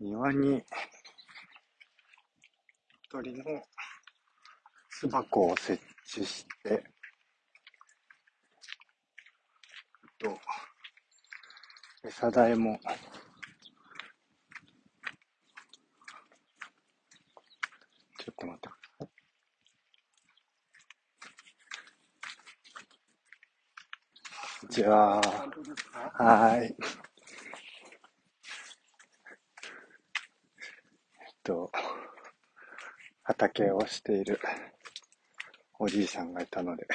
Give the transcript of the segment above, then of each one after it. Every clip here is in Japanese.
庭に鳥の巣箱を設置して、あと、餌代もちょっと待ってください。こんにちは。はい。えっと、畑をしているおじいさんがいたので、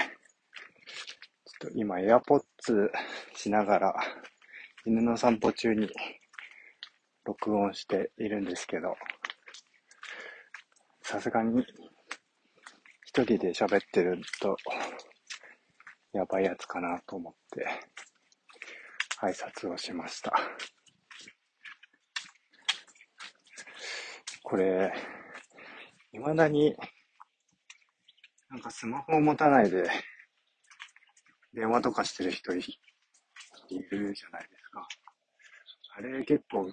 ちょっと今エアポッツしながら犬の散歩中に録音しているんですけど、さすがに一人で喋ってるとやばいやつかなと思って挨拶をしました。これ、未だになんかスマホを持たないで電話とかしてる人いるじゃないですか。あれ結構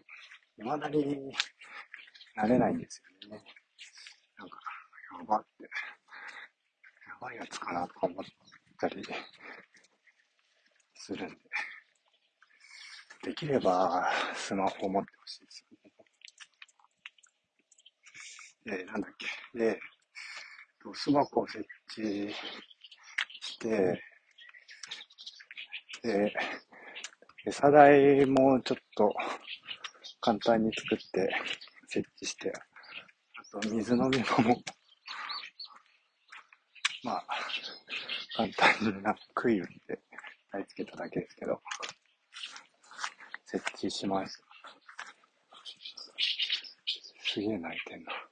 未だになれないんですよね。なんか、やばって、やばいやつかなとか思ったりするんで、できればスマホを持ってほしいですよね。で、なんだっけ。で、巣箱を設置して、で、餌台もちょっと簡単に作って設置して、あと水飲み場も、まあ、簡単にな、クイって貼り付けただけですけど、設置します。すげえ泣いてんな。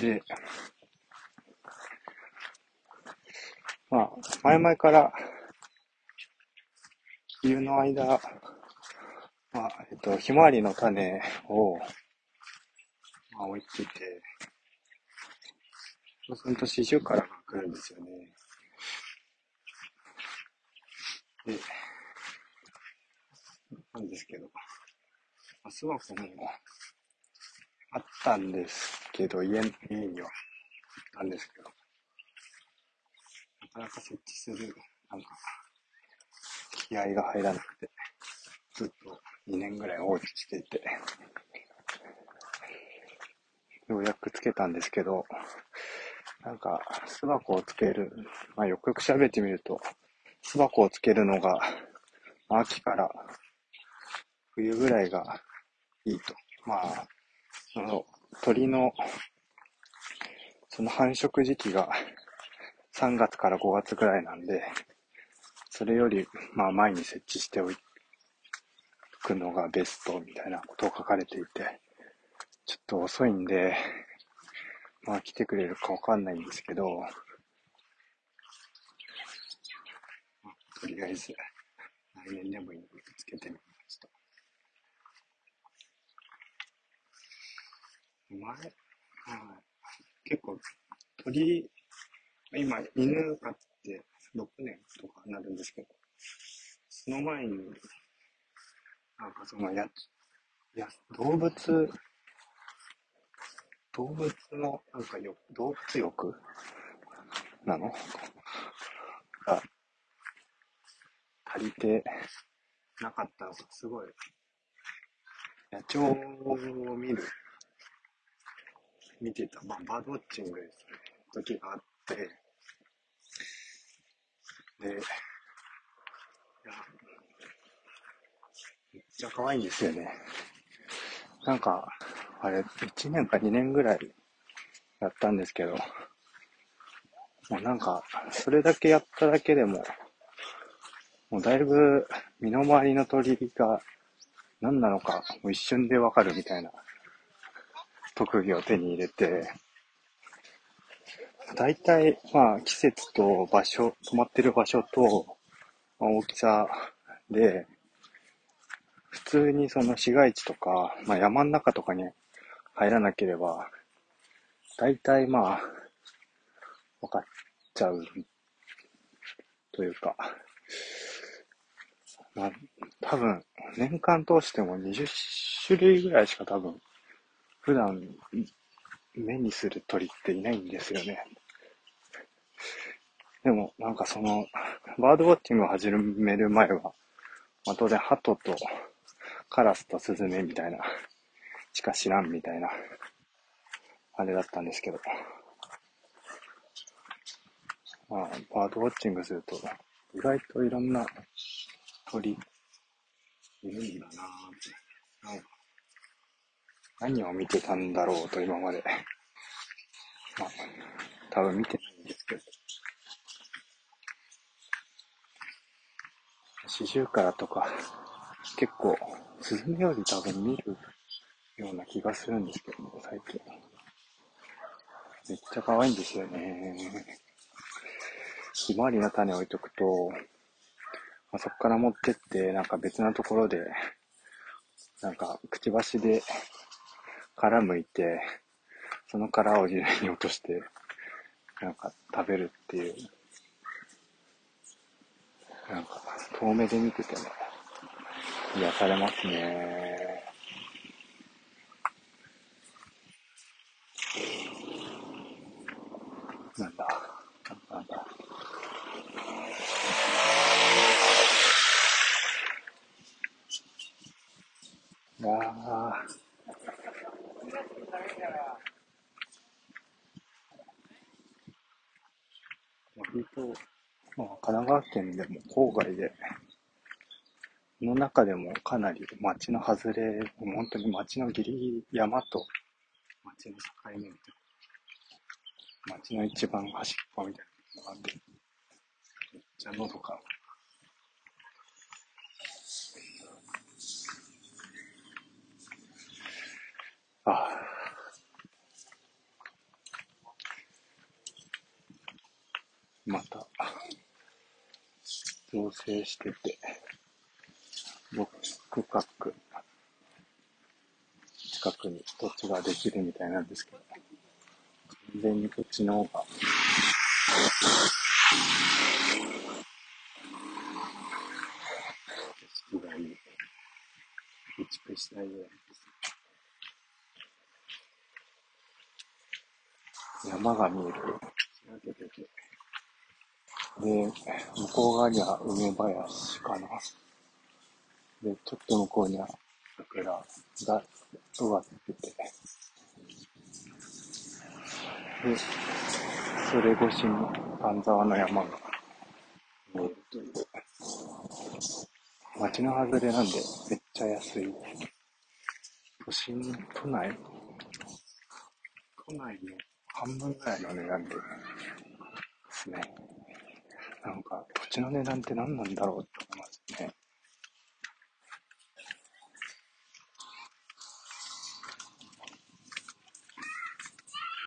で、まあ、前々から冬の間、まあ、えっと、ひまわりの種を、まあ、置いてて、そうすると四十からが来るんですよね。で、なんですけど、まあ、巣箱もあったんですけど、家家にはあったんですけど、なかなか設置する、なんか、気合が入らなくて、ずっと2年ぐらい放置していて、ようやくつけたんですけど、なんか、巣箱をつける、まあよくよく喋ってみると、巣箱をつけるのが、秋から冬ぐらいがいいと。まあ、その鳥の、その繁殖時期が3月から5月ぐらいなんで、それより、まあ前に設置しておくのがベストみたいなことを書かれていて、ちょっと遅いんで、まあ来てくれるかわかんないんですけど、とりあえず、来年でもいいのでつけてみました。前、はい、結構、鳥、今、犬飼って6年とかなるんですけど、その前に、なんかそのや、や、動物、動物の、なんかよ、動物欲？なの？が、足りてなかったのか、すごい、野鳥を見る、見てた、まあ、バードウォッチングですね、時があって、で、いや、めっちゃ可愛いんですよね。なんか、あれ、1年か2年ぐらいやったんですけど、もうなんか、それだけやっただけでも、もうだいぶ身の回りの鳥が何なのか、もう一瞬でわかるみたいな。特技を手に入れて、大体、まあ、季節と場所、止まってる場所と、まあ、大きさで、普通にその市街地とか、まあ山の中とかに入らなければ、大体まあ、わかっちゃうというか、まあ、多分、年間通しても20種類ぐらいしか多分、普段目にする鳥っていないんですよね。でも、なんかその、バードウォッチングを始める前は、まあ当然、ハトとカラスとスズメみたいな、しか知らんみたいな、あれだったんですけど、まあ、バードウォッチングすると、意外といろんな鳥、いるんだなぁって。何を見てたんだろうと今まで。まあ、多分見てないんですけど。四十からとか、結構、スズメより多分見るような気がするんですけどね、最近。めっちゃ可愛いんですよね。ひまわりの種置いとくと、まあ、そこから持ってって、なんか別なところで、なんか、くちばしで殻むいて、その殻を地面に落として、なんか食べるっていうなんか、遠目で見てても、癒されますね。なんだ、なんだ。いやー。割と、まあ、神奈川県でも郊外で、の中でもかなり町の外れ、本当に町のギリギリ山と町の境目みたいな。町の一番端っこみたいなのがあって、めっちゃのどか。ああ。また。造成してて、僕区画近くに土地ができるみたいなんですけど、完全にこっちの方が、景色がいい。移築したいぐらいです。山が見える。開けてて。で、向こう側には梅林かな。で、ちょっと向こうには桜が植わってて。で、それ越しに丹沢の山が見えるという。街の外れなんでめっちゃ安い。都心、都内？都内の半分ぐらいの値段でですね。なんか、土地の値段って何なんだろう